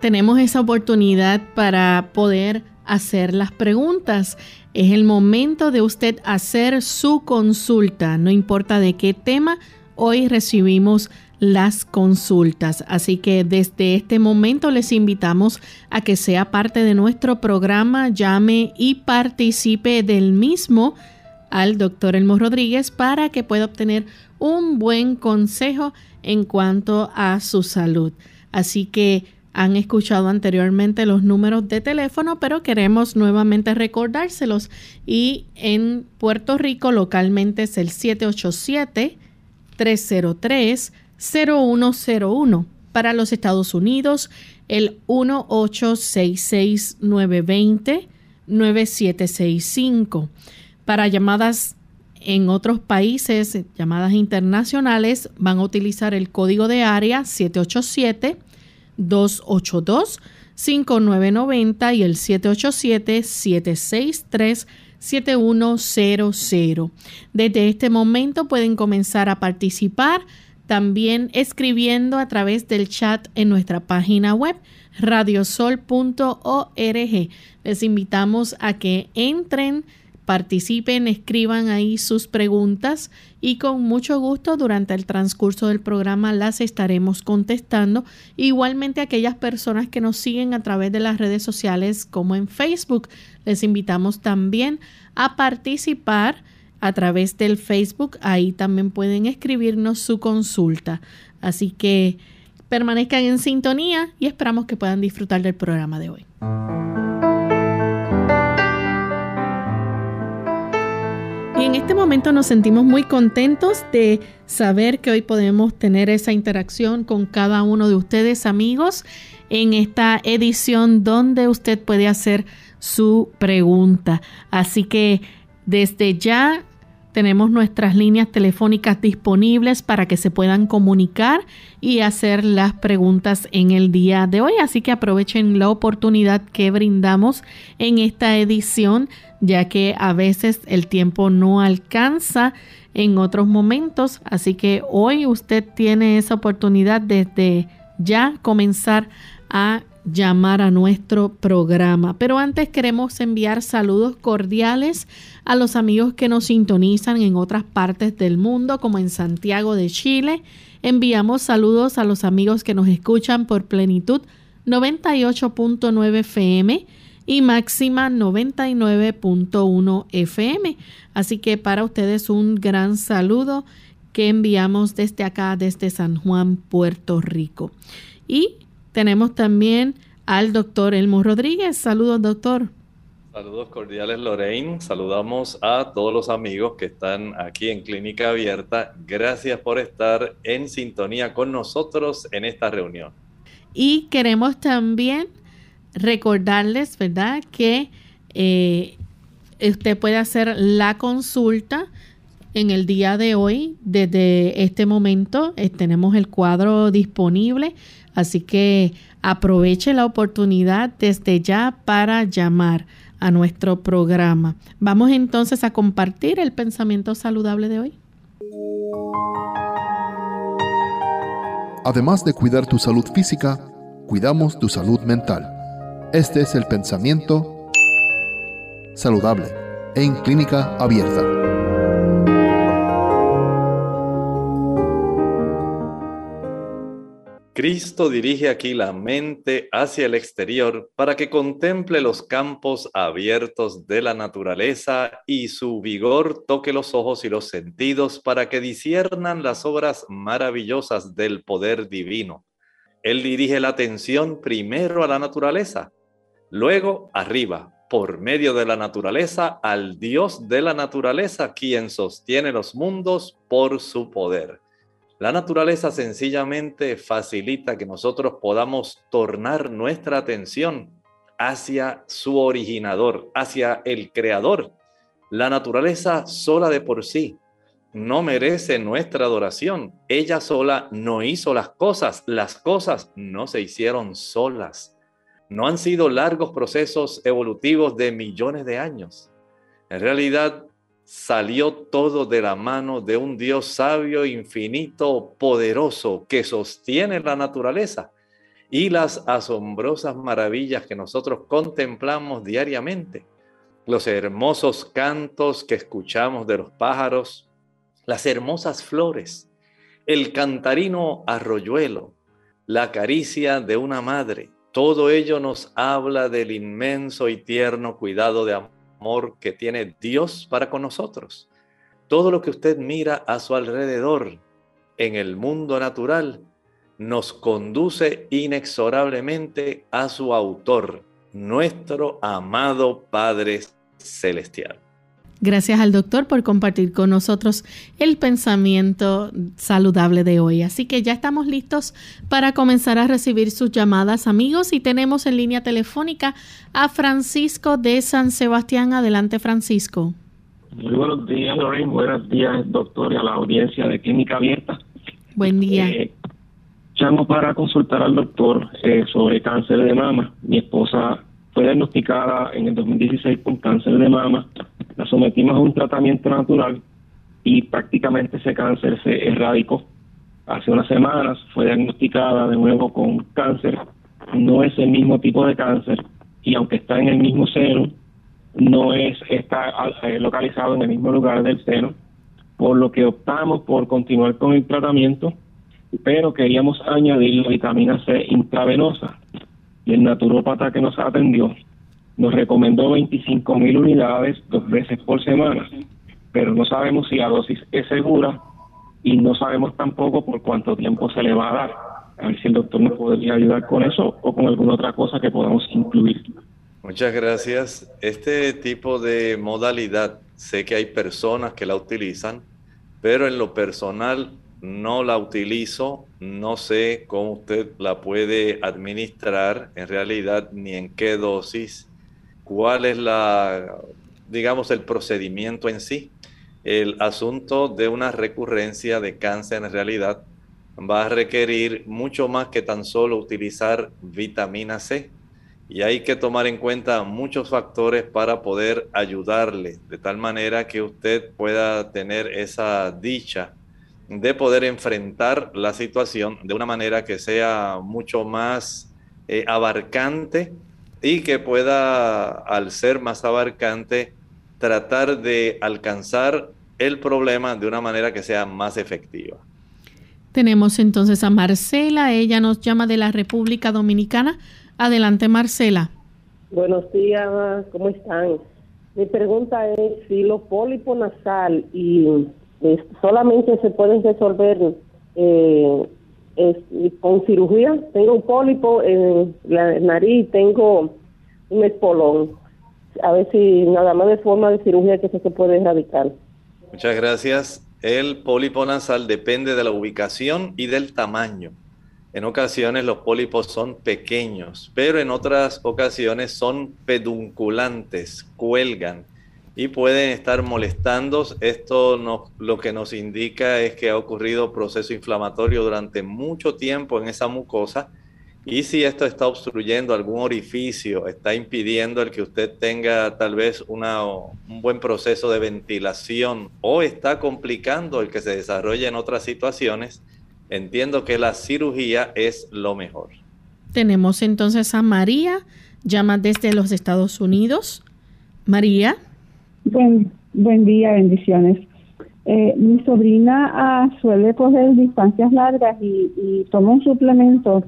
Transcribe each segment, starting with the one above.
Tenemos esa oportunidad para poder hacer las preguntas. Es el momento de usted hacer su consulta, no importa de qué tema, hoy recibimos las consultas. Así que desde este momento les invitamos a que sea parte de nuestro programa, llame y participe del mismo al doctor Elmo Rodríguez para que pueda obtener un buen consejo en cuanto a su salud. Así que han escuchado anteriormente los números de teléfono, pero queremos nuevamente recordárselos. Y en Puerto Rico localmente es el 787-303-0101. Para los Estados Unidos, el 1866-920-9765. Para llamadas en otros países, llamadas internacionales, van a utilizar el código de área 787-282-5990 y el 787-763-7100. Desde este momento pueden comenzar a participar también escribiendo a través del chat en nuestra página web radiosol.org. Les invitamos a que entren participen, escriban ahí sus preguntas y con mucho gusto durante el transcurso del programa las estaremos contestando. Igualmente aquellas personas que nos siguen a través de las redes sociales como en Facebook, les invitamos también a participar a través del Facebook. Ahí también pueden escribirnos su consulta. Así que permanezcan en sintonía y esperamos que puedan disfrutar del programa de hoy. En este momento nos sentimos muy contentos de saber que hoy podemos tener esa interacción con cada uno de ustedes amigos en esta edición donde usted puede hacer su pregunta. Así que desde ya tenemos nuestras líneas telefónicas disponibles para que se puedan comunicar y hacer las preguntas en el día de hoy. Así que aprovechen la oportunidad que brindamos en esta edición ya que a veces el tiempo no alcanza en otros momentos. Así que hoy usted tiene esa oportunidad desde ya comenzar a llamar a nuestro programa. Pero antes queremos enviar saludos cordiales a los amigos que nos sintonizan en otras partes del mundo, como en Santiago de Chile. Enviamos saludos a los amigos que nos escuchan por plenitud 98.9 FM y máxima 99.1 FM. Así que para ustedes un gran saludo que enviamos desde acá, desde San Juan, Puerto Rico. Y tenemos también al doctor Elmo Rodríguez. Saludos, doctor. Saludos cordiales, Lorraine. Saludamos a todos los amigos que están aquí en Clínica Abierta. Gracias por estar en sintonía con nosotros en esta reunión. Y queremos también recordarles, ¿verdad?, que eh, usted puede hacer la consulta en el día de hoy. Desde este momento eh, tenemos el cuadro disponible, así que aproveche la oportunidad desde ya para llamar a nuestro programa. Vamos entonces a compartir el pensamiento saludable de hoy. Además de cuidar tu salud física, cuidamos tu salud mental. Este es el pensamiento saludable en clínica abierta. Cristo dirige aquí la mente hacia el exterior para que contemple los campos abiertos de la naturaleza y su vigor toque los ojos y los sentidos para que disiernan las obras maravillosas del poder divino. Él dirige la atención primero a la naturaleza luego arriba, por medio de la naturaleza al Dios de la naturaleza, quien sostiene los mundos por su poder. La naturaleza sencillamente facilita que nosotros podamos tornar nuestra atención hacia su originador, hacia el creador. La naturaleza sola de por sí no merece nuestra adoración. Ella sola no hizo las cosas, las cosas no se hicieron solas. No han sido largos procesos evolutivos de millones de años. En realidad, salió todo de la mano de un Dios sabio, infinito, poderoso, que sostiene la naturaleza y las asombrosas maravillas que nosotros contemplamos diariamente. Los hermosos cantos que escuchamos de los pájaros, las hermosas flores, el cantarino arroyuelo, la caricia de una madre, todo ello nos habla del inmenso y tierno cuidado de amor que tiene Dios para con nosotros. Todo lo que usted mira a su alrededor en el mundo natural nos conduce inexorablemente a su autor, nuestro amado Padre Celestial. Gracias al doctor por compartir con nosotros el pensamiento saludable de hoy. Así que ya estamos listos para comenzar a recibir sus llamadas, amigos, y tenemos en línea telefónica a Francisco de San Sebastián. Adelante, Francisco. Muy buenos días, Lorraine. Buenos días, doctor, y a la audiencia de Clínica Abierta. Buen día. Eh, llamo para consultar al doctor eh, sobre cáncer de mama. Mi esposa fue diagnosticada en el 2016 con cáncer de mama la sometimos a un tratamiento natural y prácticamente ese cáncer se erradicó. Hace unas semanas fue diagnosticada de nuevo con cáncer. No es el mismo tipo de cáncer y aunque está en el mismo seno, no es está eh, localizado en el mismo lugar del seno, por lo que optamos por continuar con el tratamiento, pero queríamos añadir la vitamina C intravenosa. Y el naturópata que nos atendió nos recomendó 25 mil unidades dos veces por semana, pero no sabemos si la dosis es segura y no sabemos tampoco por cuánto tiempo se le va a dar. A ver si el doctor nos podría ayudar con eso o con alguna otra cosa que podamos incluir. Muchas gracias. Este tipo de modalidad, sé que hay personas que la utilizan, pero en lo personal no la utilizo, no sé cómo usted la puede administrar en realidad ni en qué dosis cuál es la, digamos, el procedimiento en sí. El asunto de una recurrencia de cáncer en realidad va a requerir mucho más que tan solo utilizar vitamina C. Y hay que tomar en cuenta muchos factores para poder ayudarle, de tal manera que usted pueda tener esa dicha de poder enfrentar la situación de una manera que sea mucho más eh, abarcante y que pueda, al ser más abarcante, tratar de alcanzar el problema de una manera que sea más efectiva. Tenemos entonces a Marcela, ella nos llama de la República Dominicana. Adelante, Marcela. Buenos días, ¿cómo están? Mi pregunta es si los pólipos nasal y solamente se pueden resolver eh, con cirugía. Tengo un pólipo en la nariz, tengo un espolón. A ver si nada más de forma de cirugía que se puede erradicar. Muchas gracias. El pólipo nasal depende de la ubicación y del tamaño. En ocasiones los pólipos son pequeños, pero en otras ocasiones son pedunculantes, cuelgan y pueden estar molestando. Esto lo que nos indica es que ha ocurrido proceso inflamatorio durante mucho tiempo en esa mucosa. Y si esto está obstruyendo algún orificio, está impidiendo el que usted tenga tal vez un buen proceso de ventilación o está complicando el que se desarrolle en otras situaciones, entiendo que la cirugía es lo mejor. Tenemos entonces a María, llama desde los Estados Unidos. María. Buen, buen día, bendiciones. Eh, mi sobrina ah, suele coger distancias largas y, y toma un suplemento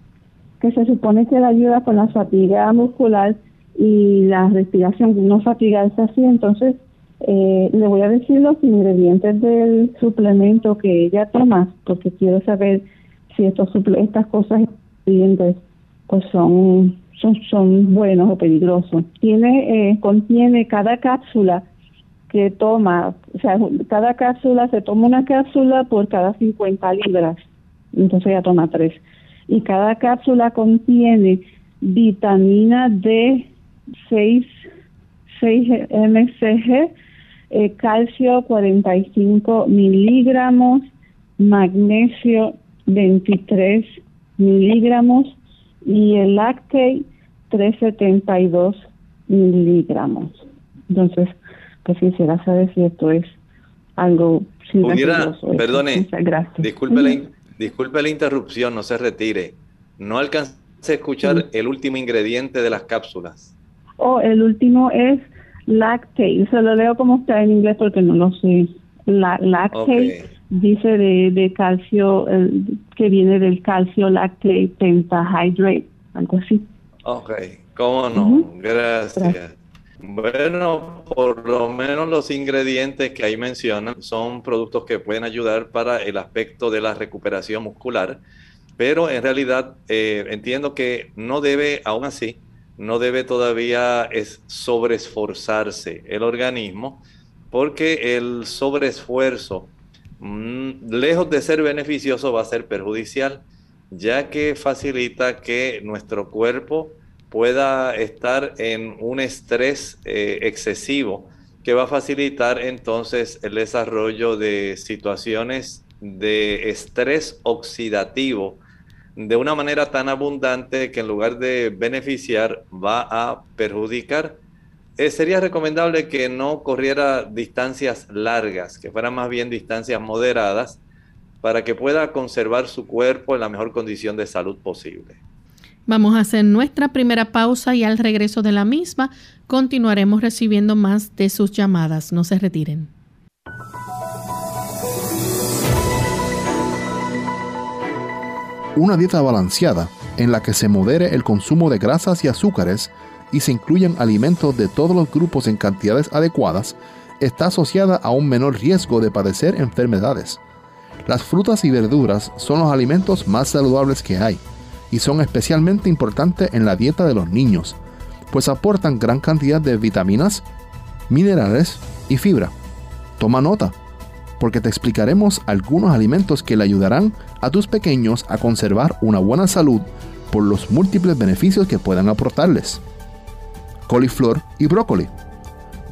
que se supone que le ayuda con la fatiga muscular y la respiración, no fatigarse así. Entonces, eh, le voy a decir los ingredientes del suplemento que ella toma, porque quiero saber si estos estas cosas pues son son, son buenos o peligrosos. Tiene, eh, contiene cada cápsula que toma, o sea, cada cápsula se toma una cápsula por cada 50 libras, entonces ya toma tres. Y cada cápsula contiene vitamina D 6, 6 mcg, calcio 45 miligramos, magnesio 23 miligramos y el lactate 372 miligramos. Entonces, quisiera saber si esto es algo Pudiera, perdone, disculpe la, disculpe la interrupción, no se retire. No alcancé a escuchar el último ingrediente de las cápsulas. Oh, el último es lactate. Se lo leo como está en inglés porque no lo sé. La, lactate dice de, de calcio, que viene del calcio lactate pentahydrate, algo así. Ok, cómo no, Gracias. Bueno, por lo menos los ingredientes que ahí mencionan son productos que pueden ayudar para el aspecto de la recuperación muscular, pero en realidad eh, entiendo que no debe, aún así, no debe todavía es sobreesforzarse el organismo, porque el sobreesfuerzo, mm, lejos de ser beneficioso, va a ser perjudicial, ya que facilita que nuestro cuerpo pueda estar en un estrés eh, excesivo que va a facilitar entonces el desarrollo de situaciones de estrés oxidativo de una manera tan abundante que en lugar de beneficiar va a perjudicar. Eh, sería recomendable que no corriera distancias largas, que fueran más bien distancias moderadas, para que pueda conservar su cuerpo en la mejor condición de salud posible. Vamos a hacer nuestra primera pausa y al regreso de la misma continuaremos recibiendo más de sus llamadas. No se retiren. Una dieta balanceada en la que se modere el consumo de grasas y azúcares y se incluyan alimentos de todos los grupos en cantidades adecuadas está asociada a un menor riesgo de padecer enfermedades. Las frutas y verduras son los alimentos más saludables que hay y son especialmente importantes en la dieta de los niños, pues aportan gran cantidad de vitaminas, minerales y fibra. Toma nota, porque te explicaremos algunos alimentos que le ayudarán a tus pequeños a conservar una buena salud por los múltiples beneficios que puedan aportarles. Coliflor y brócoli,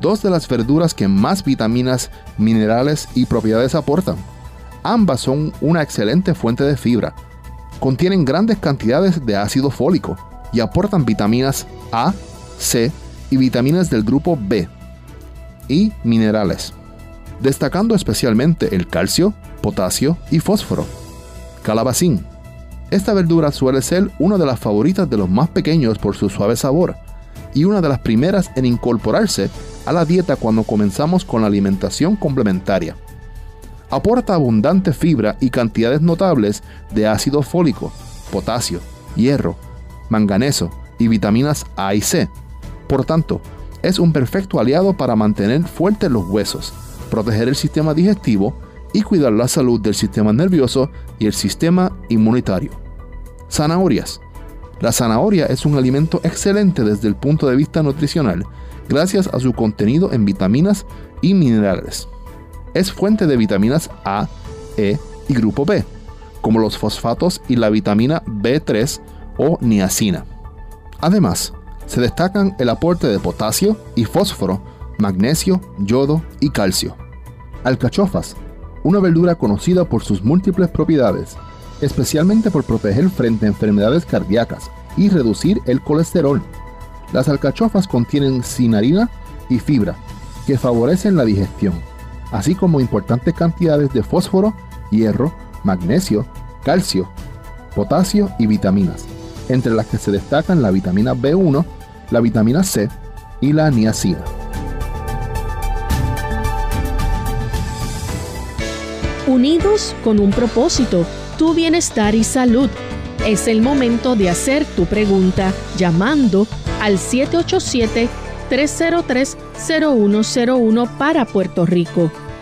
dos de las verduras que más vitaminas, minerales y propiedades aportan. Ambas son una excelente fuente de fibra, contienen grandes cantidades de ácido fólico y aportan vitaminas A, C y vitaminas del grupo B y minerales, destacando especialmente el calcio, potasio y fósforo. Calabacín. Esta verdura suele ser una de las favoritas de los más pequeños por su suave sabor y una de las primeras en incorporarse a la dieta cuando comenzamos con la alimentación complementaria aporta abundante fibra y cantidades notables de ácido fólico, potasio, hierro, manganeso y vitaminas A y C. Por tanto, es un perfecto aliado para mantener fuertes los huesos, proteger el sistema digestivo y cuidar la salud del sistema nervioso y el sistema inmunitario. Zanahorias. La zanahoria es un alimento excelente desde el punto de vista nutricional, gracias a su contenido en vitaminas y minerales es fuente de vitaminas A, E y grupo B, como los fosfatos y la vitamina B3 o niacina. Además, se destacan el aporte de potasio y fósforo, magnesio, yodo y calcio. Alcachofas, una verdura conocida por sus múltiples propiedades, especialmente por proteger frente a enfermedades cardíacas y reducir el colesterol. Las alcachofas contienen cinarina y fibra, que favorecen la digestión así como importantes cantidades de fósforo, hierro, magnesio, calcio, potasio y vitaminas, entre las que se destacan la vitamina B1, la vitamina C y la niacina. Unidos con un propósito, tu bienestar y salud. Es el momento de hacer tu pregunta llamando al 787-303-0101 para Puerto Rico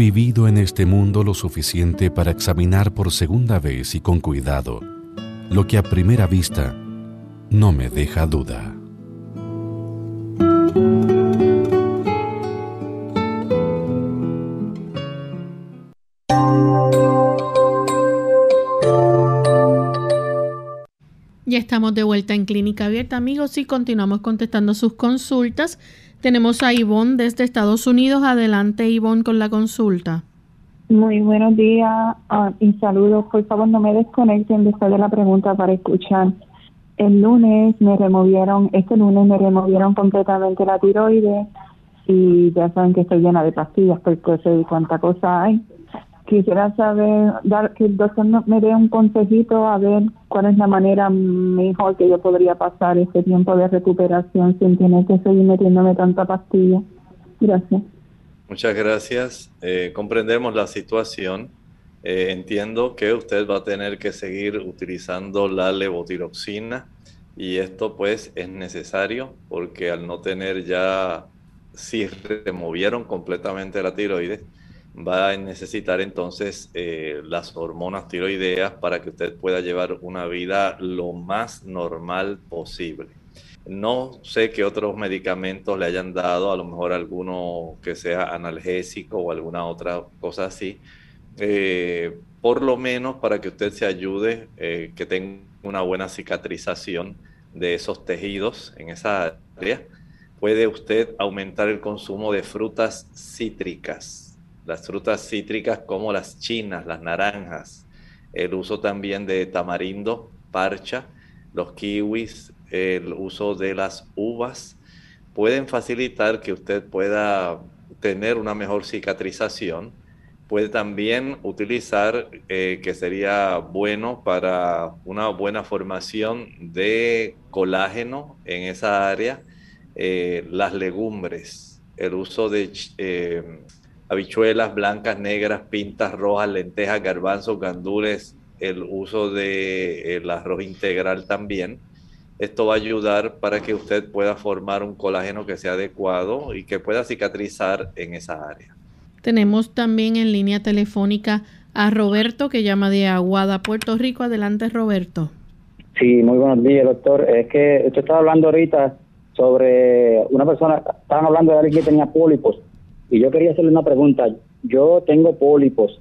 Vivido en este mundo lo suficiente para examinar por segunda vez y con cuidado lo que a primera vista no me deja duda. Ya estamos de vuelta en Clínica Abierta, amigos, y continuamos contestando sus consultas. Tenemos a Ivonne desde Estados Unidos. Adelante, Ivonne, con la consulta. Muy buenos días ah, y saludos. Por favor, no me desconecten después de la pregunta para escuchar. El lunes me removieron, este lunes me removieron completamente la tiroides y ya saben que estoy llena de pastillas porque sé cuánta cosa hay quisiera saber, dar que el doctor me dé un consejito a ver cuál es la manera mejor que yo podría pasar este tiempo de recuperación sin tener que seguir metiéndome tanta pastilla. Gracias. Muchas gracias. Eh, comprendemos la situación. Eh, entiendo que usted va a tener que seguir utilizando la levotiroxina y esto pues es necesario porque al no tener ya, si removieron completamente la tiroides, va a necesitar entonces eh, las hormonas tiroideas para que usted pueda llevar una vida lo más normal posible. No sé qué otros medicamentos le hayan dado, a lo mejor alguno que sea analgésico o alguna otra cosa así, eh, por lo menos para que usted se ayude, eh, que tenga una buena cicatrización de esos tejidos en esa área. Puede usted aumentar el consumo de frutas cítricas las frutas cítricas como las chinas, las naranjas, el uso también de tamarindo, parcha, los kiwis, el uso de las uvas, pueden facilitar que usted pueda tener una mejor cicatrización. Puede también utilizar, eh, que sería bueno para una buena formación de colágeno en esa área, eh, las legumbres, el uso de eh, habichuelas blancas, negras, pintas rojas, lentejas, garbanzos, gandules, el uso del de arroz integral también. Esto va a ayudar para que usted pueda formar un colágeno que sea adecuado y que pueda cicatrizar en esa área. Tenemos también en línea telefónica a Roberto que llama de Aguada, Puerto Rico. Adelante, Roberto. Sí, muy buenos días, doctor. Es que usted estaba hablando ahorita sobre una persona, estaban hablando de alguien que tenía pólipos y yo quería hacerle una pregunta. Yo tengo pólipos,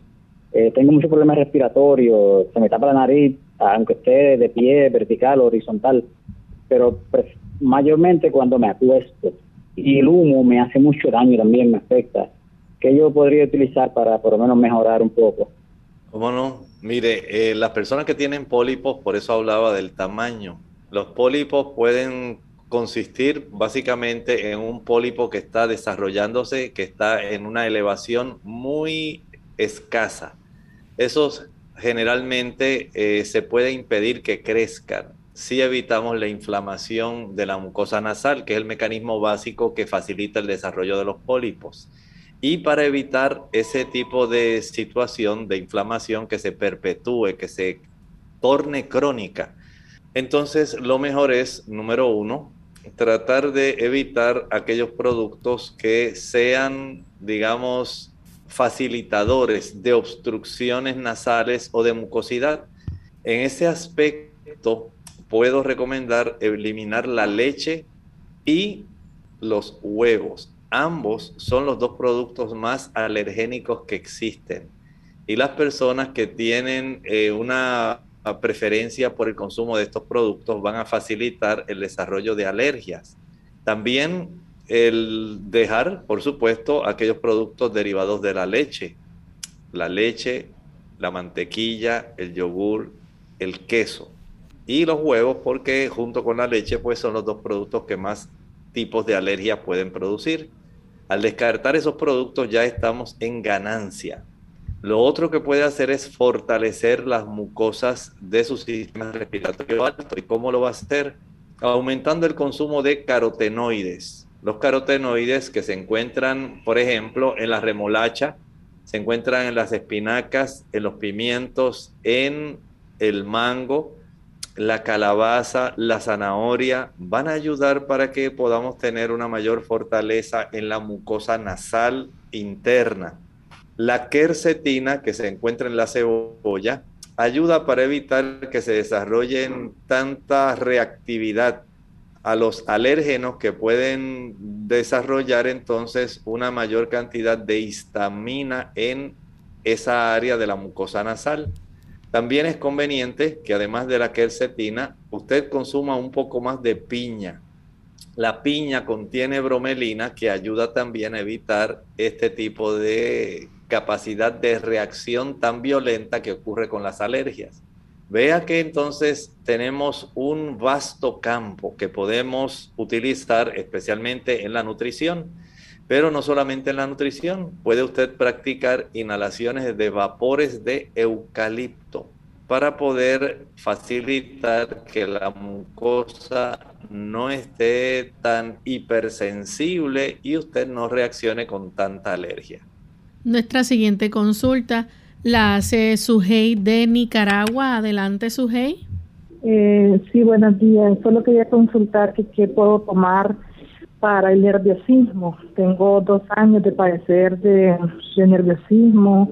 eh, tengo muchos problemas respiratorios, se me tapa la nariz, aunque esté de pie, vertical o horizontal, pero mayormente cuando me acuesto. Y el humo me hace mucho daño también, me afecta. ¿Qué yo podría utilizar para por lo menos mejorar un poco? ¿Cómo no? Mire, eh, las personas que tienen pólipos, por eso hablaba del tamaño. Los pólipos pueden consistir básicamente en un pólipo que está desarrollándose, que está en una elevación muy escasa. Esos generalmente eh, se puede impedir que crezcan si evitamos la inflamación de la mucosa nasal, que es el mecanismo básico que facilita el desarrollo de los pólipos. Y para evitar ese tipo de situación de inflamación que se perpetúe, que se torne crónica, entonces lo mejor es, número uno, tratar de evitar aquellos productos que sean, digamos, facilitadores de obstrucciones nasales o de mucosidad. En ese aspecto, puedo recomendar eliminar la leche y los huevos. Ambos son los dos productos más alergénicos que existen. Y las personas que tienen eh, una preferencia por el consumo de estos productos van a facilitar el desarrollo de alergias. También el dejar, por supuesto, aquellos productos derivados de la leche. La leche, la mantequilla, el yogur, el queso y los huevos porque junto con la leche pues son los dos productos que más tipos de alergias pueden producir. Al descartar esos productos ya estamos en ganancia. Lo otro que puede hacer es fortalecer las mucosas de su sistema respiratorio alto. ¿Y cómo lo va a hacer? Aumentando el consumo de carotenoides. Los carotenoides que se encuentran, por ejemplo, en la remolacha, se encuentran en las espinacas, en los pimientos, en el mango, la calabaza, la zanahoria, van a ayudar para que podamos tener una mayor fortaleza en la mucosa nasal interna. La quercetina que se encuentra en la cebolla ayuda para evitar que se desarrollen tanta reactividad a los alérgenos que pueden desarrollar entonces una mayor cantidad de histamina en esa área de la mucosa nasal. También es conveniente que además de la quercetina, usted consuma un poco más de piña. La piña contiene bromelina que ayuda también a evitar este tipo de capacidad de reacción tan violenta que ocurre con las alergias. Vea que entonces tenemos un vasto campo que podemos utilizar especialmente en la nutrición, pero no solamente en la nutrición, puede usted practicar inhalaciones de vapores de eucalipto para poder facilitar que la mucosa no esté tan hipersensible y usted no reaccione con tanta alergia. Nuestra siguiente consulta la hace Sujei de Nicaragua. Adelante, Sujei. Eh, sí, buenos días. Solo quería consultar qué puedo tomar para el nerviosismo. Tengo dos años de padecer de, nerviosismo,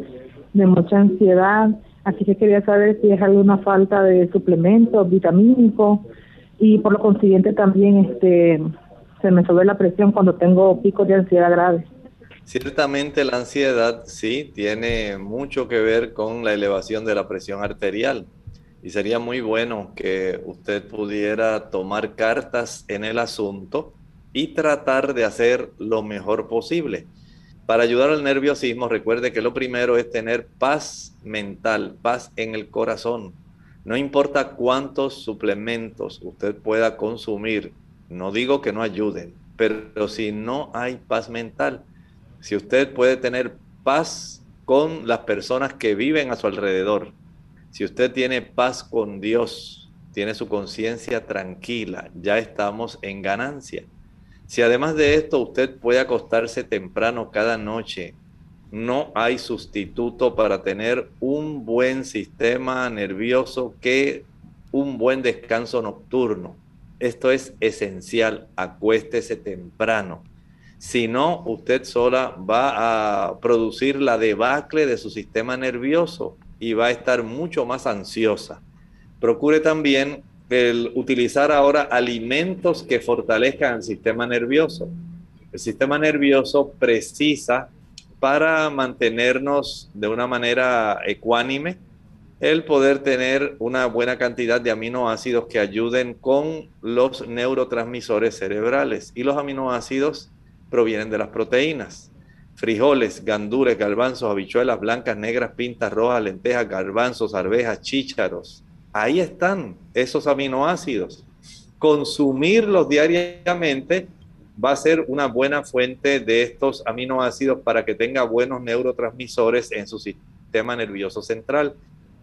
de mucha ansiedad, así que quería saber si es alguna falta de suplementos vitamínicos y por lo consiguiente también este se me sube la presión cuando tengo picos de ansiedad graves. Ciertamente la ansiedad sí tiene mucho que ver con la elevación de la presión arterial y sería muy bueno que usted pudiera tomar cartas en el asunto y tratar de hacer lo mejor posible. Para ayudar al nerviosismo, recuerde que lo primero es tener paz mental, paz en el corazón. No importa cuántos suplementos usted pueda consumir, no digo que no ayuden, pero si no hay paz mental, si usted puede tener paz con las personas que viven a su alrededor, si usted tiene paz con Dios, tiene su conciencia tranquila, ya estamos en ganancia. Si además de esto usted puede acostarse temprano cada noche, no hay sustituto para tener un buen sistema nervioso que un buen descanso nocturno. Esto es esencial, acuéstese temprano. Si no, usted sola va a producir la debacle de su sistema nervioso y va a estar mucho más ansiosa. Procure también el utilizar ahora alimentos que fortalezcan el sistema nervioso. El sistema nervioso precisa para mantenernos de una manera ecuánime el poder tener una buena cantidad de aminoácidos que ayuden con los neurotransmisores cerebrales. Y los aminoácidos provienen de las proteínas. Frijoles, gandules, garbanzos, habichuelas blancas, negras, pintas, rojas, lentejas, garbanzos, arvejas, chícharos. Ahí están esos aminoácidos. Consumirlos diariamente va a ser una buena fuente de estos aminoácidos para que tenga buenos neurotransmisores en su sistema nervioso central.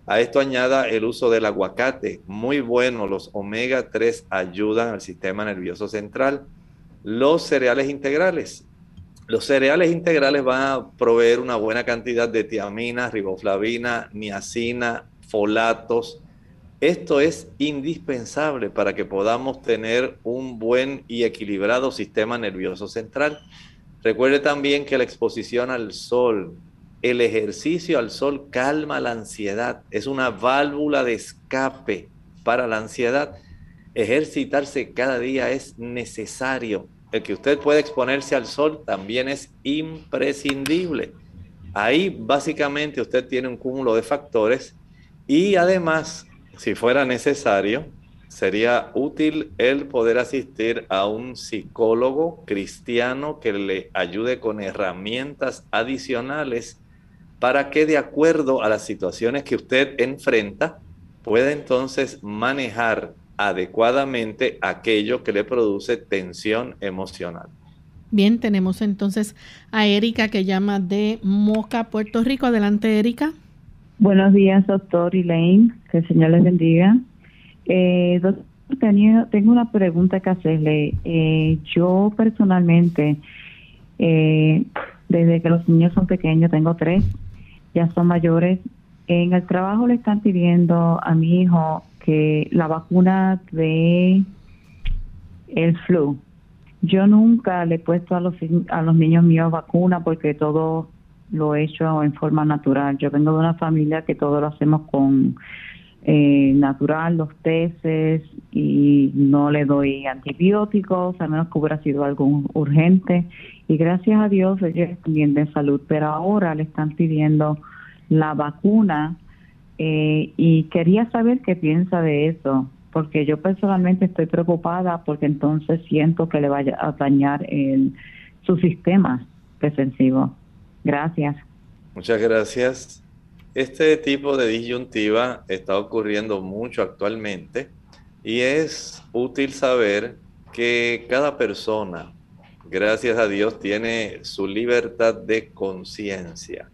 A esto añada el uso del aguacate, muy bueno, los omega 3 ayudan al sistema nervioso central los cereales integrales. Los cereales integrales van a proveer una buena cantidad de tiamina, riboflavina, niacina, folatos. Esto es indispensable para que podamos tener un buen y equilibrado sistema nervioso central. Recuerde también que la exposición al sol, el ejercicio al sol calma la ansiedad, es una válvula de escape para la ansiedad. Ejercitarse cada día es necesario el que usted pueda exponerse al sol también es imprescindible. Ahí básicamente usted tiene un cúmulo de factores y además, si fuera necesario, sería útil el poder asistir a un psicólogo cristiano que le ayude con herramientas adicionales para que de acuerdo a las situaciones que usted enfrenta, pueda entonces manejar adecuadamente aquello que le produce tensión emocional. Bien, tenemos entonces a Erika que llama de Moca, Puerto Rico. Adelante, Erika. Buenos días, doctor Elaine. Que el Señor les bendiga. Eh, doctor, tengo una pregunta que hacerle. Eh, yo personalmente, eh, desde que los niños son pequeños, tengo tres, ya son mayores. En el trabajo le están pidiendo a mi hijo que la vacuna de el flu. Yo nunca le he puesto a los, a los niños míos vacuna porque todo lo he hecho en forma natural. Yo vengo de una familia que todo lo hacemos con eh, natural, los peces, y no le doy antibióticos, a menos que hubiera sido algo urgente. Y gracias a Dios ella es bien de salud, pero ahora le están pidiendo la vacuna eh, y quería saber qué piensa de eso, porque yo personalmente estoy preocupada porque entonces siento que le vaya a dañar el, su sistema defensivo. Gracias. Muchas gracias. Este tipo de disyuntiva está ocurriendo mucho actualmente y es útil saber que cada persona, gracias a Dios, tiene su libertad de conciencia.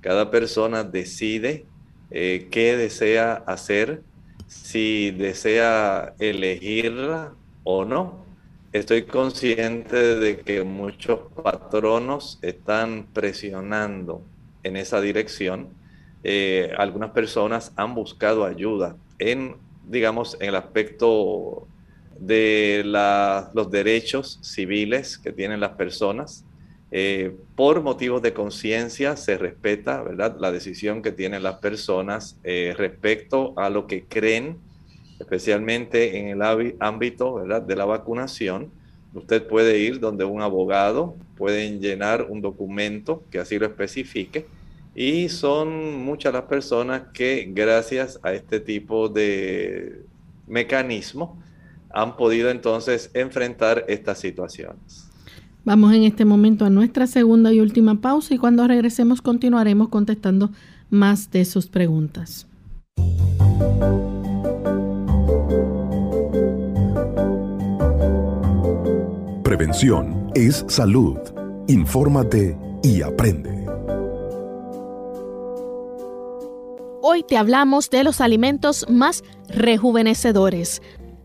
Cada persona decide eh, qué desea hacer, si desea elegirla o no. Estoy consciente de que muchos patronos están presionando en esa dirección. Eh, algunas personas han buscado ayuda en, digamos, en el aspecto de los derechos civiles que tienen las personas. Eh, por motivos de conciencia se respeta ¿verdad? la decisión que tienen las personas eh, respecto a lo que creen, especialmente en el ámbito ¿verdad? de la vacunación. Usted puede ir donde un abogado, pueden llenar un documento que así lo especifique y son muchas las personas que gracias a este tipo de mecanismo han podido entonces enfrentar estas situaciones. Vamos en este momento a nuestra segunda y última pausa y cuando regresemos continuaremos contestando más de sus preguntas. Prevención es salud. Infórmate y aprende. Hoy te hablamos de los alimentos más rejuvenecedores.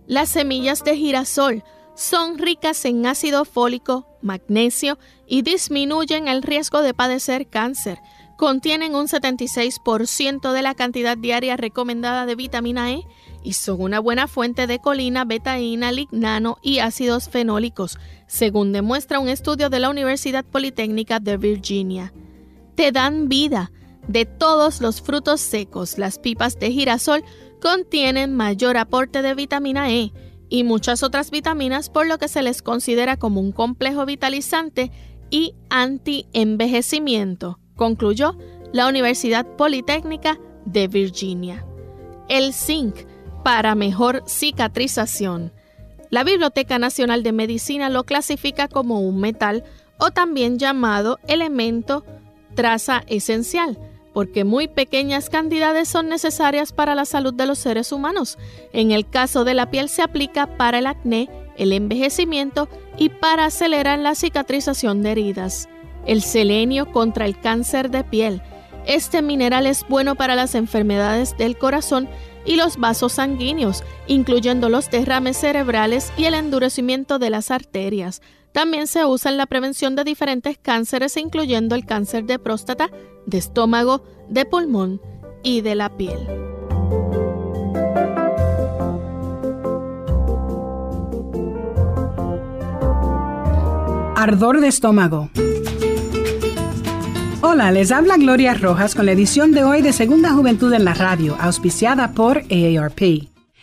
Las semillas de girasol son ricas en ácido fólico, magnesio y disminuyen el riesgo de padecer cáncer. Contienen un 76% de la cantidad diaria recomendada de vitamina E y son una buena fuente de colina, betaína, lignano y ácidos fenólicos, según demuestra un estudio de la Universidad Politécnica de Virginia. Te dan vida. De todos los frutos secos, las pipas de girasol contienen mayor aporte de vitamina E y muchas otras vitaminas, por lo que se les considera como un complejo vitalizante y anti-envejecimiento, concluyó la Universidad Politécnica de Virginia. El zinc para mejor cicatrización. La Biblioteca Nacional de Medicina lo clasifica como un metal o también llamado elemento traza esencial porque muy pequeñas cantidades son necesarias para la salud de los seres humanos. En el caso de la piel se aplica para el acné, el envejecimiento y para acelerar la cicatrización de heridas. El selenio contra el cáncer de piel. Este mineral es bueno para las enfermedades del corazón y los vasos sanguíneos, incluyendo los derrames cerebrales y el endurecimiento de las arterias. También se usa en la prevención de diferentes cánceres, incluyendo el cáncer de próstata, de estómago, de pulmón y de la piel. Ardor de estómago. Hola, les habla Gloria Rojas con la edición de hoy de Segunda Juventud en la Radio, auspiciada por AARP.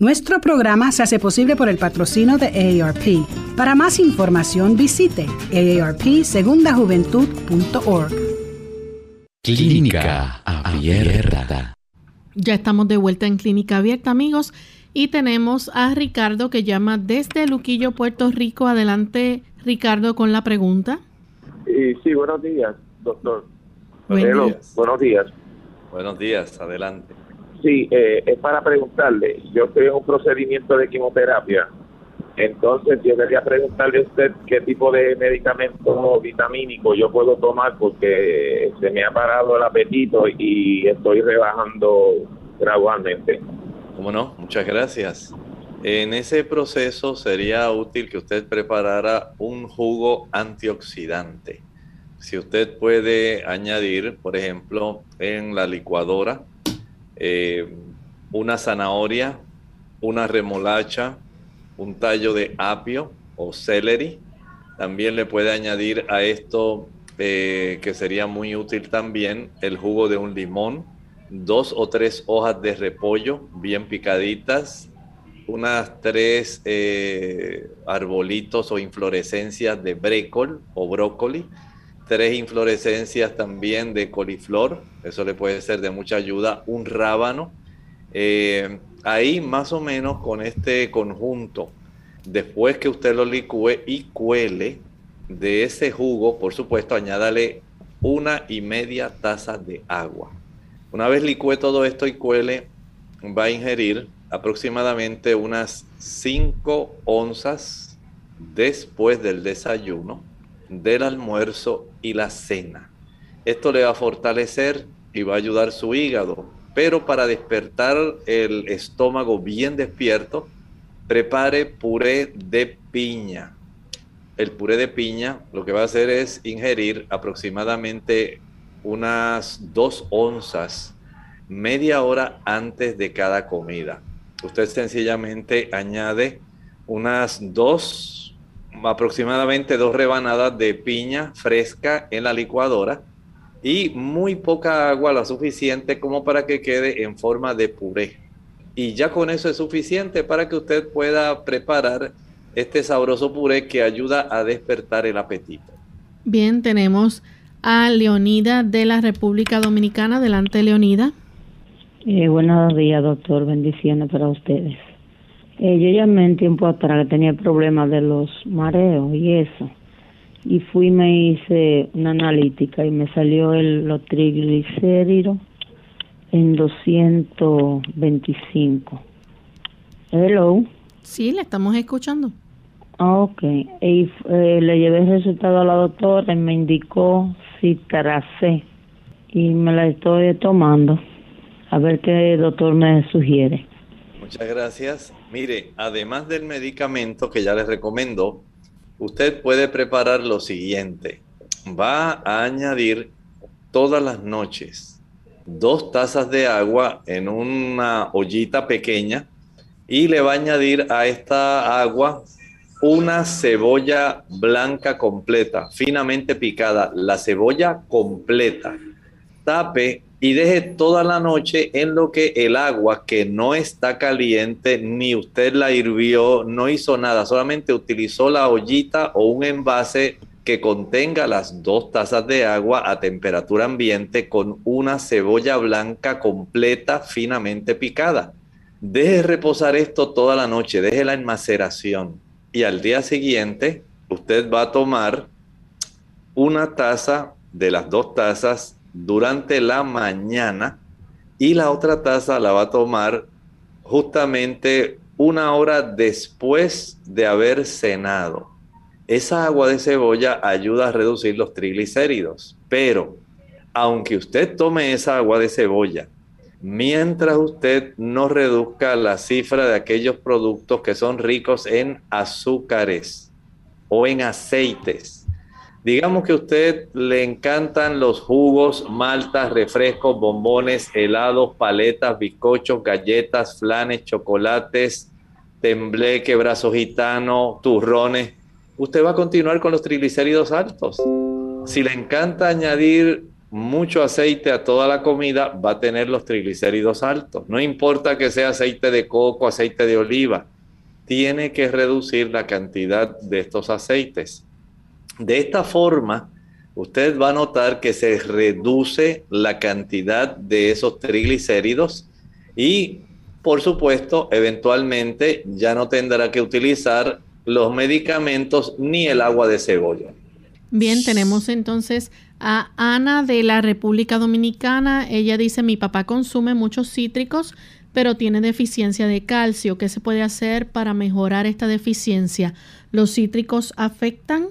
Nuestro programa se hace posible por el patrocino de AARP. Para más información visite aarpsegundajuventud.org. Clínica Abierta. Ya estamos de vuelta en Clínica Abierta, amigos, y tenemos a Ricardo que llama desde Luquillo, Puerto Rico. Adelante, Ricardo, con la pregunta. sí, buenos días, doctor. Buenos días. Buenos días. Buenos días, adelante. Sí, eh, es para preguntarle, yo estoy en un procedimiento de quimioterapia, entonces yo quería preguntarle a usted qué tipo de medicamento vitamínico yo puedo tomar porque se me ha parado el apetito y estoy rebajando gradualmente. ¿Cómo no? Muchas gracias. En ese proceso sería útil que usted preparara un jugo antioxidante. Si usted puede añadir, por ejemplo, en la licuadora, eh, una zanahoria, una remolacha, un tallo de apio o celery. También le puede añadir a esto, eh, que sería muy útil también, el jugo de un limón, dos o tres hojas de repollo bien picaditas, unas tres eh, arbolitos o inflorescencias de brécol o brócoli, tres inflorescencias también de coliflor, eso le puede ser de mucha ayuda, un rábano. Eh, ahí más o menos con este conjunto, después que usted lo licúe y cuele de ese jugo, por supuesto, añádale una y media taza de agua. Una vez licúe todo esto y cuele, va a ingerir aproximadamente unas 5 onzas después del desayuno del almuerzo y la cena. Esto le va a fortalecer y va a ayudar su hígado. Pero para despertar el estómago bien despierto, prepare puré de piña. El puré de piña lo que va a hacer es ingerir aproximadamente unas dos onzas media hora antes de cada comida. Usted sencillamente añade unas dos aproximadamente dos rebanadas de piña fresca en la licuadora y muy poca agua, la suficiente como para que quede en forma de puré. Y ya con eso es suficiente para que usted pueda preparar este sabroso puré que ayuda a despertar el apetito. Bien, tenemos a Leonida de la República Dominicana. Adelante, Leonida. Eh, buenos días, doctor. Bendiciones para ustedes. Eh, yo llamé en tiempo atrás que tenía problemas de los mareos y eso. Y fui y me hice una analítica y me salió el, los triglicéridos en 225. Hello. Sí, le estamos escuchando. Ah, ok. Y eh, le llevé el resultado a la doctora y me indicó citracé. Y me la estoy tomando. A ver qué doctor me sugiere. Muchas gracias. Mire, además del medicamento que ya les recomiendo, usted puede preparar lo siguiente. Va a añadir todas las noches dos tazas de agua en una ollita pequeña y le va a añadir a esta agua una cebolla blanca completa, finamente picada, la cebolla completa. Tape y deje toda la noche en lo que el agua que no está caliente, ni usted la hirvió, no hizo nada, solamente utilizó la ollita o un envase que contenga las dos tazas de agua a temperatura ambiente con una cebolla blanca completa, finamente picada. Deje reposar esto toda la noche, déjela en maceración y al día siguiente usted va a tomar una taza de las dos tazas durante la mañana y la otra taza la va a tomar justamente una hora después de haber cenado. Esa agua de cebolla ayuda a reducir los triglicéridos, pero aunque usted tome esa agua de cebolla, mientras usted no reduzca la cifra de aquellos productos que son ricos en azúcares o en aceites, digamos que a usted le encantan los jugos, maltas, refrescos, bombones, helados, paletas, bizcochos, galletas, flanes, chocolates, tembleque, brazo gitano, turrones, usted va a continuar con los triglicéridos altos. Si le encanta añadir mucho aceite a toda la comida, va a tener los triglicéridos altos. No importa que sea aceite de coco, aceite de oliva, tiene que reducir la cantidad de estos aceites. De esta forma, usted va a notar que se reduce la cantidad de esos triglicéridos y, por supuesto, eventualmente ya no tendrá que utilizar los medicamentos ni el agua de cebolla. Bien, tenemos entonces a Ana de la República Dominicana. Ella dice, mi papá consume muchos cítricos, pero tiene deficiencia de calcio. ¿Qué se puede hacer para mejorar esta deficiencia? ¿Los cítricos afectan?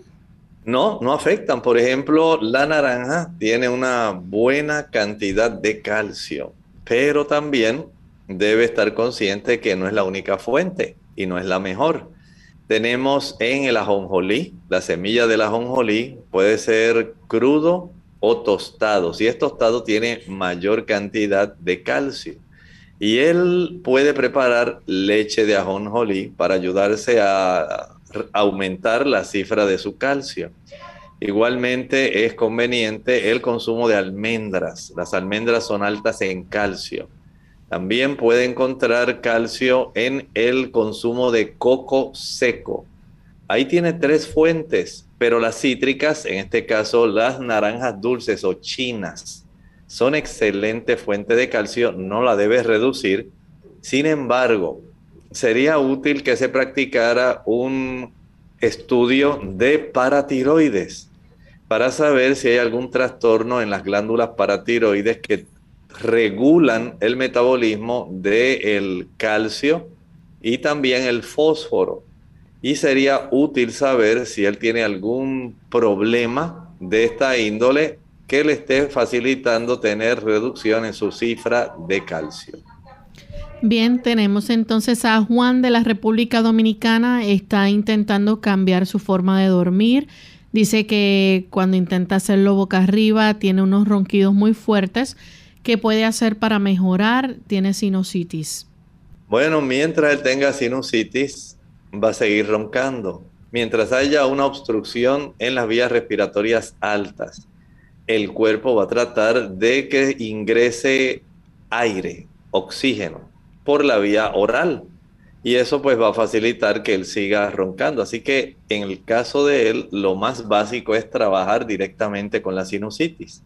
No, no afectan. Por ejemplo, la naranja tiene una buena cantidad de calcio, pero también debe estar consciente que no es la única fuente y no es la mejor. Tenemos en el ajonjolí, la semilla del ajonjolí puede ser crudo o tostado. Si es tostado tiene mayor cantidad de calcio. Y él puede preparar leche de ajonjolí para ayudarse a aumentar la cifra de su calcio. Igualmente es conveniente el consumo de almendras. Las almendras son altas en calcio. También puede encontrar calcio en el consumo de coco seco. Ahí tiene tres fuentes, pero las cítricas, en este caso las naranjas dulces o chinas, son excelente fuente de calcio, no la debes reducir. Sin embargo, sería útil que se practicara un estudio de paratiroides para saber si hay algún trastorno en las glándulas paratiroides que regulan el metabolismo del calcio y también el fósforo. Y sería útil saber si él tiene algún problema de esta índole que le esté facilitando tener reducción en su cifra de calcio. Bien, tenemos entonces a Juan de la República Dominicana, está intentando cambiar su forma de dormir. Dice que cuando intenta hacerlo boca arriba tiene unos ronquidos muy fuertes ¿Qué puede hacer para mejorar? Tiene sinusitis. Bueno, mientras él tenga sinusitis, va a seguir roncando. Mientras haya una obstrucción en las vías respiratorias altas, el cuerpo va a tratar de que ingrese aire, oxígeno, por la vía oral. Y eso pues va a facilitar que él siga roncando. Así que en el caso de él, lo más básico es trabajar directamente con la sinusitis.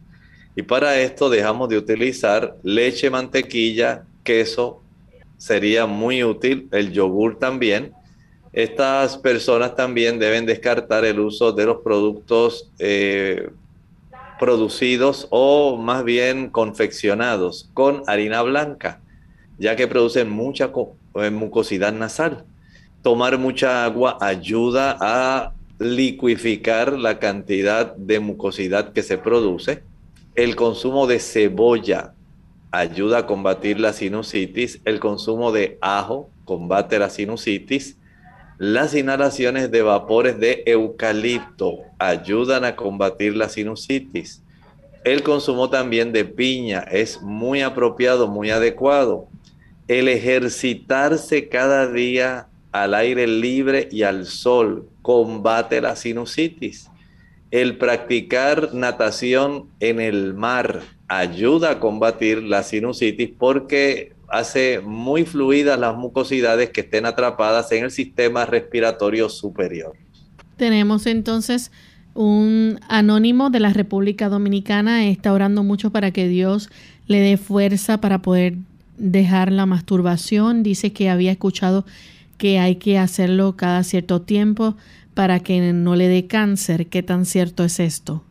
Y para esto dejamos de utilizar leche, mantequilla, queso, sería muy útil, el yogur también. Estas personas también deben descartar el uso de los productos eh, producidos o más bien confeccionados con harina blanca, ya que producen mucha eh, mucosidad nasal. Tomar mucha agua ayuda a liquificar la cantidad de mucosidad que se produce el consumo de cebolla ayuda a combatir la sinusitis. El consumo de ajo combate la sinusitis. Las inhalaciones de vapores de eucalipto ayudan a combatir la sinusitis. El consumo también de piña es muy apropiado, muy adecuado. El ejercitarse cada día al aire libre y al sol combate la sinusitis. El practicar natación en el mar ayuda a combatir la sinusitis porque hace muy fluidas las mucosidades que estén atrapadas en el sistema respiratorio superior. Tenemos entonces un anónimo de la República Dominicana, está orando mucho para que Dios le dé fuerza para poder dejar la masturbación. Dice que había escuchado que hay que hacerlo cada cierto tiempo para que no le dé cáncer. ¿Qué tan cierto es esto?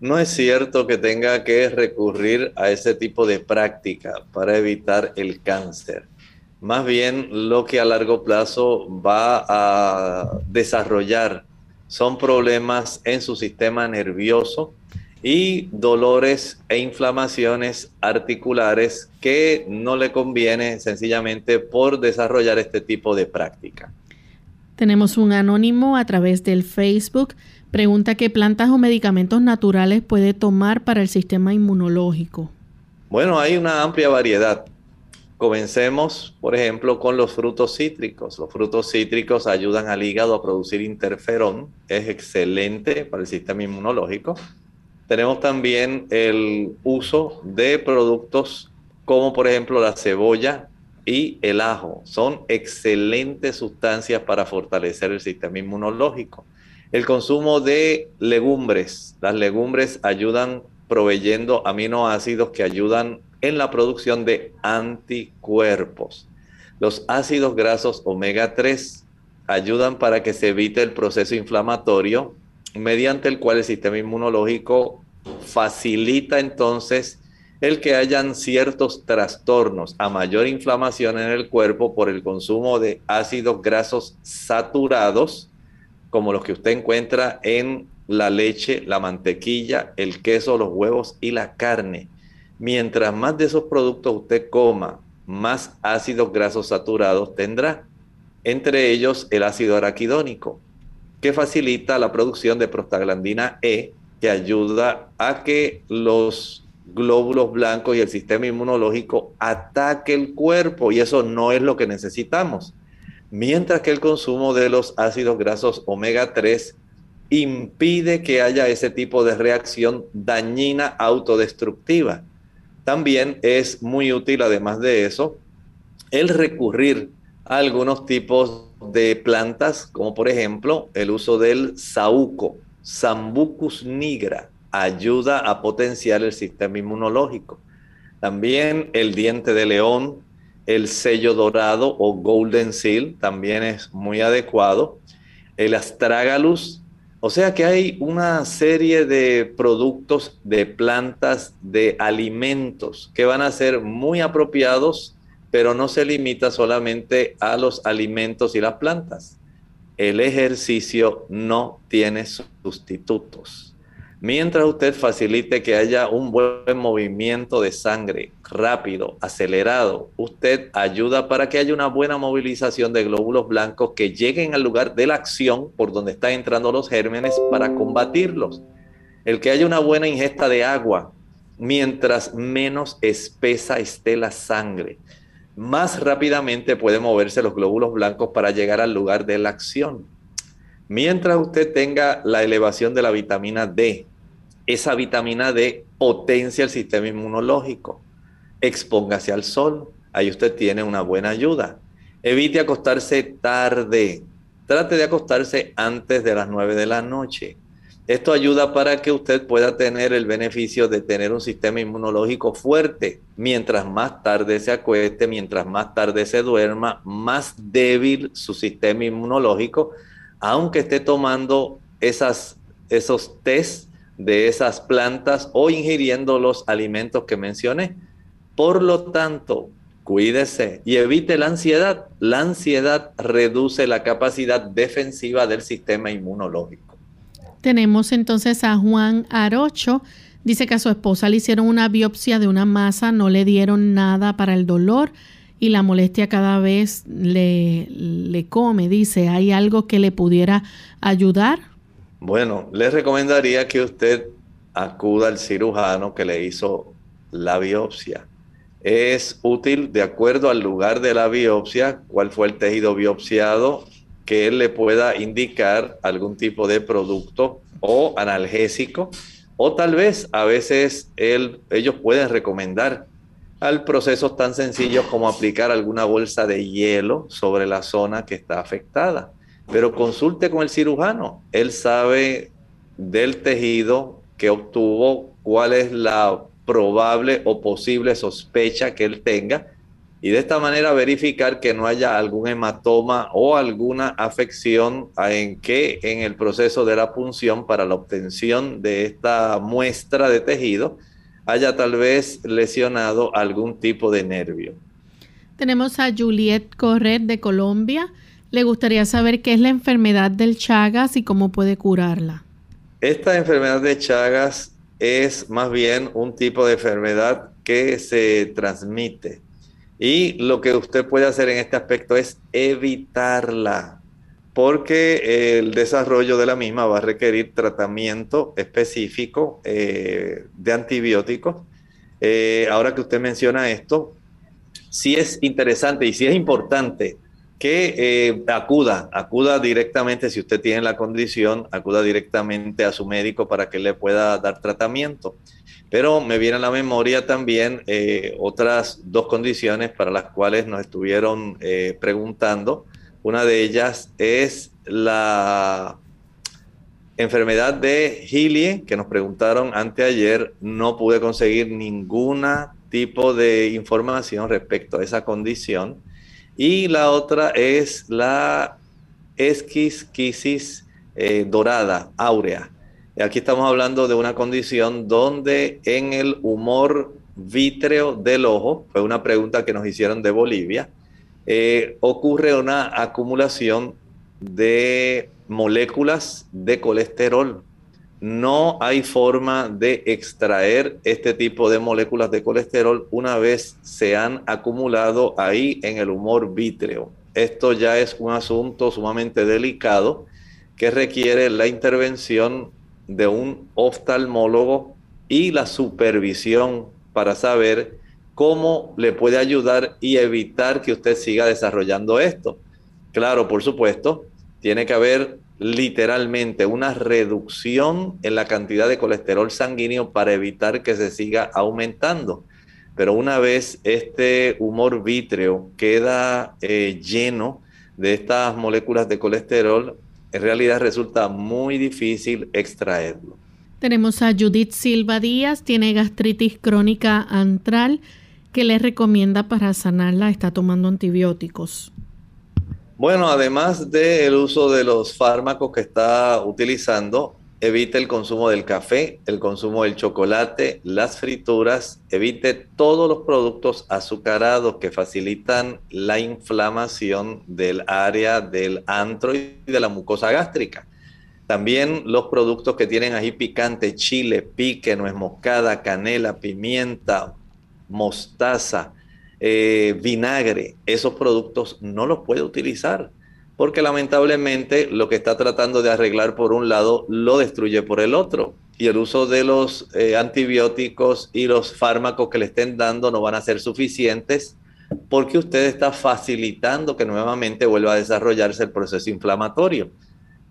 No es cierto que tenga que recurrir a ese tipo de práctica para evitar el cáncer. más bien lo que a largo plazo va a desarrollar son problemas en su sistema nervioso y dolores e inflamaciones articulares que no le conviene sencillamente por desarrollar este tipo de práctica. Tenemos un anónimo a través del Facebook. Pregunta qué plantas o medicamentos naturales puede tomar para el sistema inmunológico. Bueno, hay una amplia variedad. Comencemos, por ejemplo, con los frutos cítricos. Los frutos cítricos ayudan al hígado a producir interferón. Es excelente para el sistema inmunológico. Tenemos también el uso de productos como por ejemplo la cebolla y el ajo. Son excelentes sustancias para fortalecer el sistema inmunológico. El consumo de legumbres. Las legumbres ayudan proveyendo aminoácidos que ayudan en la producción de anticuerpos. Los ácidos grasos omega 3 ayudan para que se evite el proceso inflamatorio mediante el cual el sistema inmunológico facilita entonces el que hayan ciertos trastornos a mayor inflamación en el cuerpo por el consumo de ácidos grasos saturados, como los que usted encuentra en la leche, la mantequilla, el queso, los huevos y la carne. Mientras más de esos productos usted coma, más ácidos grasos saturados tendrá, entre ellos el ácido araquidónico, que facilita la producción de prostaglandina E, que ayuda a que los glóbulos blancos y el sistema inmunológico ataque el cuerpo y eso no es lo que necesitamos. Mientras que el consumo de los ácidos grasos omega 3 impide que haya ese tipo de reacción dañina autodestructiva. También es muy útil, además de eso, el recurrir algunos tipos de plantas, como por ejemplo el uso del saúco, Sambucus nigra, ayuda a potenciar el sistema inmunológico. También el diente de león, el sello dorado o golden seal también es muy adecuado. El astragalus, o sea que hay una serie de productos, de plantas, de alimentos que van a ser muy apropiados, pero no se limita solamente a los alimentos y las plantas el ejercicio no tiene sustitutos. Mientras usted facilite que haya un buen movimiento de sangre rápido, acelerado, usted ayuda para que haya una buena movilización de glóbulos blancos que lleguen al lugar de la acción por donde están entrando los gérmenes para combatirlos. El que haya una buena ingesta de agua, mientras menos espesa esté la sangre, más rápidamente puede moverse los glóbulos blancos para llegar al lugar de la acción. Mientras usted tenga la elevación de la vitamina D, esa vitamina D potencia el sistema inmunológico. Expóngase al sol, ahí usted tiene una buena ayuda. Evite acostarse tarde. Trate de acostarse antes de las 9 de la noche. Esto ayuda para que usted pueda tener el beneficio de tener un sistema inmunológico fuerte. Mientras más tarde se acueste, mientras más tarde se duerma, más débil su sistema inmunológico, aunque esté tomando esas, esos test de esas plantas o ingiriendo los alimentos que mencioné. Por lo tanto, cuídese y evite la ansiedad. La ansiedad reduce la capacidad defensiva del sistema inmunológico. Tenemos entonces a Juan Arocho. Dice que a su esposa le hicieron una biopsia de una masa, no le dieron nada para el dolor y la molestia cada vez le, le come. Dice, ¿hay algo que le pudiera ayudar? Bueno, le recomendaría que usted acuda al cirujano que le hizo la biopsia. Es útil de acuerdo al lugar de la biopsia, cuál fue el tejido biopsiado, que él le pueda indicar algún tipo de producto o analgésico, o tal vez a veces él, ellos pueden recomendar al procesos tan sencillos como aplicar alguna bolsa de hielo sobre la zona que está afectada. Pero consulte con el cirujano, él sabe del tejido que obtuvo, cuál es la probable o posible sospecha que él tenga y de esta manera verificar que no haya algún hematoma o alguna afección en que en el proceso de la punción para la obtención de esta muestra de tejido haya tal vez lesionado algún tipo de nervio. Tenemos a Juliet Corret de Colombia. Le gustaría saber qué es la enfermedad del Chagas y cómo puede curarla. Esta enfermedad de Chagas es más bien un tipo de enfermedad que se transmite. Y lo que usted puede hacer en este aspecto es evitarla, porque el desarrollo de la misma va a requerir tratamiento específico eh, de antibióticos. Eh, ahora que usted menciona esto, sí es interesante y sí es importante que eh, acuda, acuda directamente, si usted tiene la condición, acuda directamente a su médico para que le pueda dar tratamiento. Pero me viene a la memoria también eh, otras dos condiciones para las cuales nos estuvieron eh, preguntando. Una de ellas es la enfermedad de Healy, que nos preguntaron anteayer. No pude conseguir ninguna tipo de información respecto a esa condición. Y la otra es la esquisquisis eh, dorada, áurea. Aquí estamos hablando de una condición donde en el humor vítreo del ojo, fue una pregunta que nos hicieron de Bolivia, eh, ocurre una acumulación de moléculas de colesterol no hay forma de extraer este tipo de moléculas de colesterol una vez se han acumulado ahí en el humor vítreo. Esto ya es un asunto sumamente delicado que requiere la intervención de un oftalmólogo y la supervisión para saber cómo le puede ayudar y evitar que usted siga desarrollando esto. Claro, por supuesto, tiene que haber literalmente una reducción en la cantidad de colesterol sanguíneo para evitar que se siga aumentando. Pero una vez este humor vítreo queda eh, lleno de estas moléculas de colesterol, en realidad resulta muy difícil extraerlo. Tenemos a Judith Silva Díaz, tiene gastritis crónica antral. ¿Qué le recomienda para sanarla? Está tomando antibióticos. Bueno, además del uso de los fármacos que está utilizando, evite el consumo del café, el consumo del chocolate, las frituras, evite todos los productos azucarados que facilitan la inflamación del área del antro y de la mucosa gástrica. También los productos que tienen ají picante, chile, pique, nuez moscada, canela, pimienta, mostaza, eh, vinagre, esos productos no los puede utilizar, porque lamentablemente lo que está tratando de arreglar por un lado lo destruye por el otro. Y el uso de los eh, antibióticos y los fármacos que le estén dando no van a ser suficientes porque usted está facilitando que nuevamente vuelva a desarrollarse el proceso inflamatorio.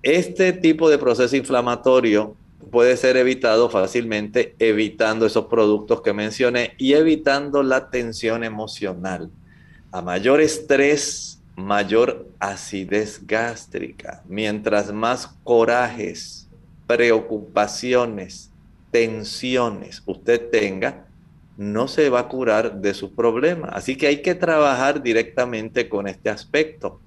Este tipo de proceso inflamatorio puede ser evitado fácilmente evitando esos productos que mencioné y evitando la tensión emocional. A mayor estrés, mayor acidez gástrica. Mientras más corajes, preocupaciones, tensiones usted tenga, no se va a curar de sus problemas. Así que hay que trabajar directamente con este aspecto.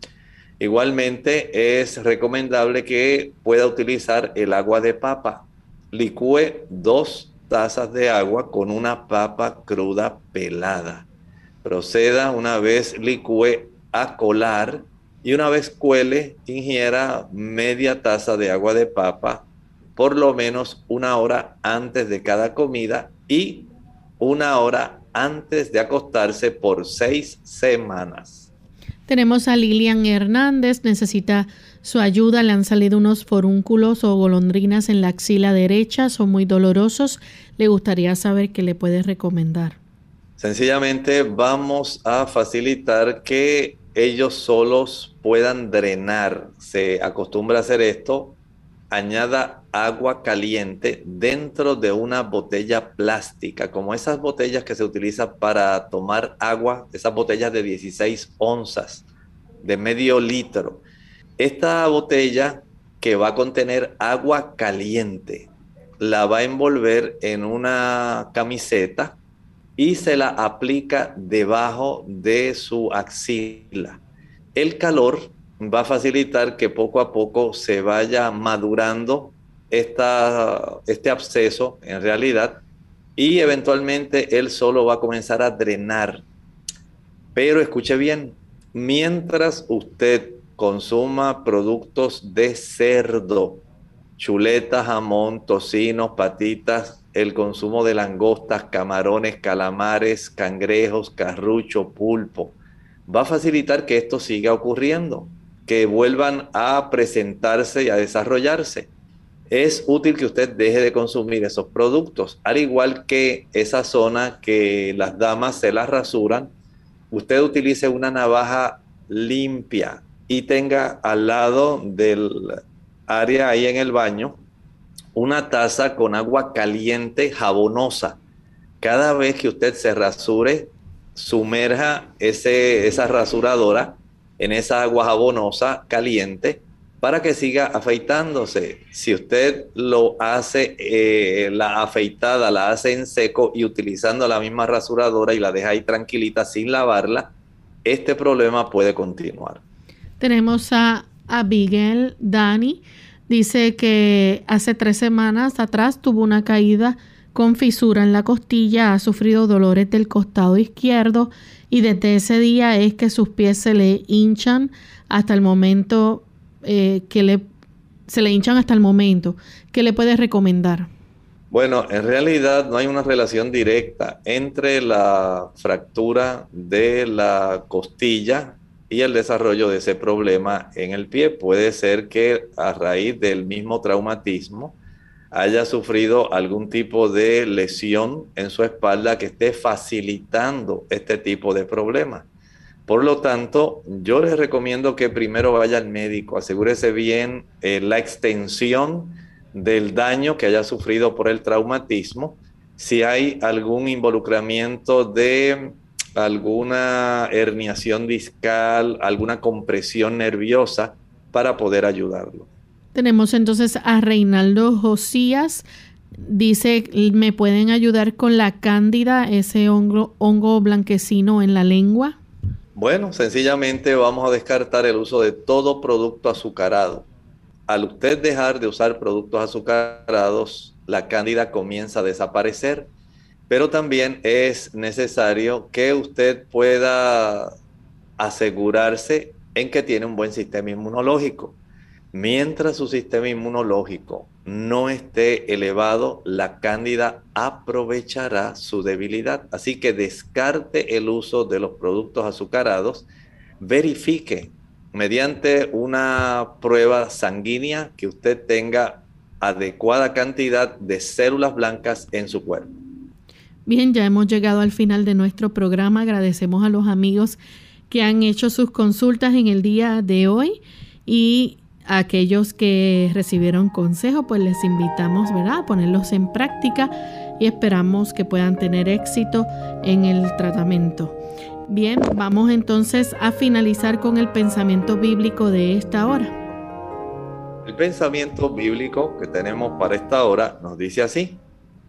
Igualmente es recomendable que pueda utilizar el agua de papa. Licúe dos tazas de agua con una papa cruda pelada. Proceda una vez licúe a colar y una vez cuele, ingiera media taza de agua de papa por lo menos una hora antes de cada comida y una hora antes de acostarse por seis semanas. Tenemos a Lilian Hernández, necesita su ayuda. Le han salido unos forúnculos o golondrinas en la axila derecha, son muy dolorosos. Le gustaría saber qué le puede recomendar. Sencillamente vamos a facilitar que ellos solos puedan drenar. Se acostumbra a hacer esto. Añada agua caliente dentro de una botella plástica, como esas botellas que se utilizan para tomar agua, esas botellas de 16 onzas, de medio litro. Esta botella que va a contener agua caliente, la va a envolver en una camiseta y se la aplica debajo de su axila. El calor va a facilitar que poco a poco se vaya madurando este absceso en realidad y eventualmente él solo va a comenzar a drenar. Pero escuche bien, mientras usted consuma productos de cerdo, chuletas, jamón, tocinos, patitas, el consumo de langostas, camarones, calamares, cangrejos, carrucho, pulpo, va a facilitar que esto siga ocurriendo, que vuelvan a presentarse y a desarrollarse. Es útil que usted deje de consumir esos productos, al igual que esa zona que las damas se las rasuran, usted utilice una navaja limpia y tenga al lado del área ahí en el baño una taza con agua caliente jabonosa. Cada vez que usted se rasure, sumerja ese, esa rasuradora en esa agua jabonosa caliente para que siga afeitándose. Si usted lo hace, eh, la afeitada la hace en seco y utilizando la misma rasuradora y la deja ahí tranquilita sin lavarla, este problema puede continuar. Tenemos a Abigail Dani. Dice que hace tres semanas atrás tuvo una caída con fisura en la costilla, ha sufrido dolores del costado izquierdo y desde ese día es que sus pies se le hinchan hasta el momento eh, que le se le hinchan hasta el momento. ¿Qué le puedes recomendar? Bueno, en realidad no hay una relación directa entre la fractura de la costilla y el desarrollo de ese problema en el pie. Puede ser que a raíz del mismo traumatismo haya sufrido algún tipo de lesión en su espalda que esté facilitando este tipo de problemas. Por lo tanto, yo les recomiendo que primero vaya al médico, asegúrese bien eh, la extensión del daño que haya sufrido por el traumatismo, si hay algún involucramiento de alguna herniación discal, alguna compresión nerviosa para poder ayudarlo. Tenemos entonces a Reinaldo Josías. Dice, ¿me pueden ayudar con la cándida, ese hongo, hongo blanquecino en la lengua? Bueno, sencillamente vamos a descartar el uso de todo producto azucarado. Al usted dejar de usar productos azucarados, la cándida comienza a desaparecer pero también es necesario que usted pueda asegurarse en que tiene un buen sistema inmunológico. Mientras su sistema inmunológico no esté elevado, la cándida aprovechará su debilidad. Así que descarte el uso de los productos azucarados, verifique mediante una prueba sanguínea que usted tenga adecuada cantidad de células blancas en su cuerpo. Bien, ya hemos llegado al final de nuestro programa. Agradecemos a los amigos que han hecho sus consultas en el día de hoy y a aquellos que recibieron consejo, pues les invitamos, ¿verdad?, a ponerlos en práctica y esperamos que puedan tener éxito en el tratamiento. Bien, vamos entonces a finalizar con el pensamiento bíblico de esta hora. El pensamiento bíblico que tenemos para esta hora nos dice así.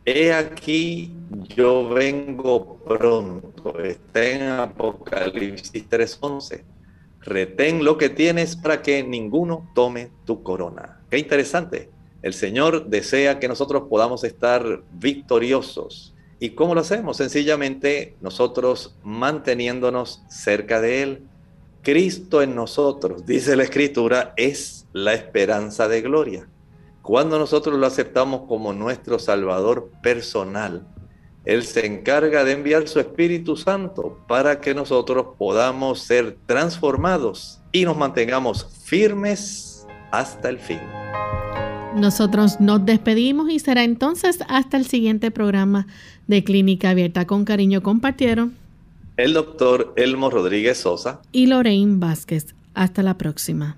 He aquí yo vengo pronto. Está en Apocalipsis 3:11. Retén lo que tienes para que ninguno tome tu corona. Qué interesante. El Señor desea que nosotros podamos estar victoriosos. ¿Y cómo lo hacemos? Sencillamente nosotros manteniéndonos cerca de Él. Cristo en nosotros, dice la Escritura, es la esperanza de gloria. Cuando nosotros lo aceptamos como nuestro Salvador personal, Él se encarga de enviar su Espíritu Santo para que nosotros podamos ser transformados y nos mantengamos firmes hasta el fin. Nosotros nos despedimos y será entonces hasta el siguiente programa de Clínica Abierta. Con cariño compartieron el doctor Elmo Rodríguez Sosa y Lorraine Vázquez. Hasta la próxima.